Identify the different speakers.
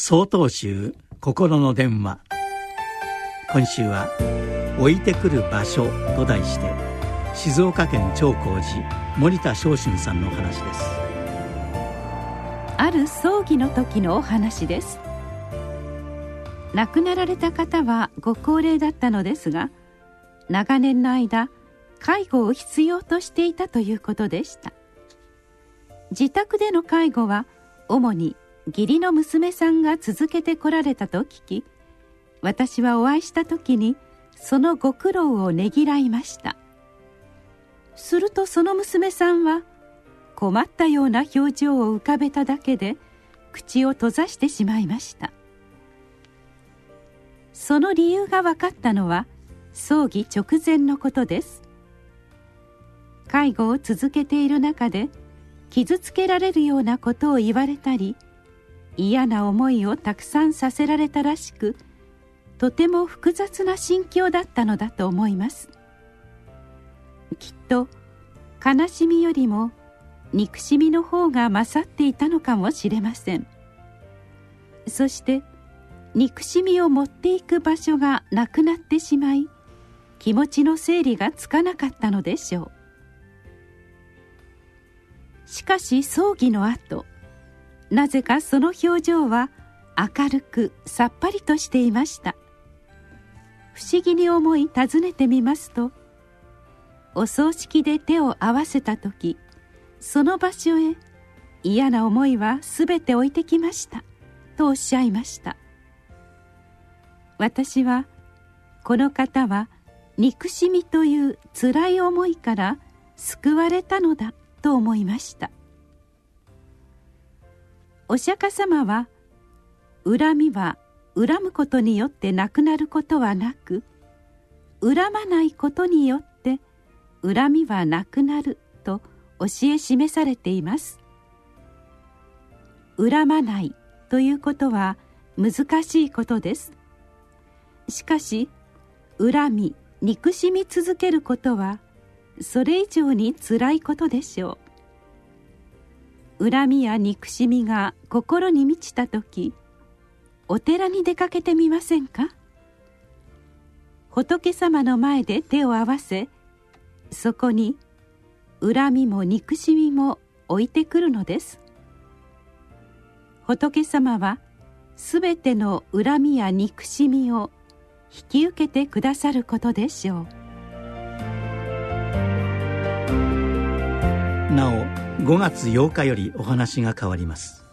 Speaker 1: 総統集心の電話。今週は「置いてくる場所」と題して静岡県長光寺森田昇進さんのお話です。
Speaker 2: ある葬儀の時のお話です。亡くなられた方はご高齢だったのですが長年の間介護を必要としていたということでした。自宅での介護は主に義理の娘さんが続けてこられたと聞き私はお会いした時にそのご苦労をねぎらいました。するとその娘さんは困ったような表情を浮かべただけで口を閉ざしてしまいました。その理由が分かったのは葬儀直前のことです。介護を続けている中で傷つけられるようなことを言われたり嫌な思いをたくさんさせられたらしくとても複雑な心境だったのだと思います。きっと悲しみよりも憎しみの方が勝っていたのかもしれません。そして憎しみを持っていく場所がなくなってしまい気持ちの整理がつかなかったのでしょう。しかし葬儀の後なぜかその表情は明るくさっぱりとしていました。不思議に思い尋ねてみますとお葬式で手を合わせた時その場所へ嫌な思いは全て置いてきましたとおっしゃいました。私はこの方は憎しみという辛い思いから救われたのだと思いました。お釈迦様は恨みは恨むことによってなくなることはなく恨まないことによって恨みはなくなると教え示されています。恨まないということは難しいことです。しかし恨み憎しみ続けることはそれ以上につらいことでしょう。恨みや憎しみが心に満ちた時お寺に出かけてみませんか？仏様の前で手を合わせそこに恨みも憎しみも置いてくるのです。仏様はすべての恨みや憎しみを引き受けてくださることでしょう。
Speaker 1: 5月8日よりお話が変わります。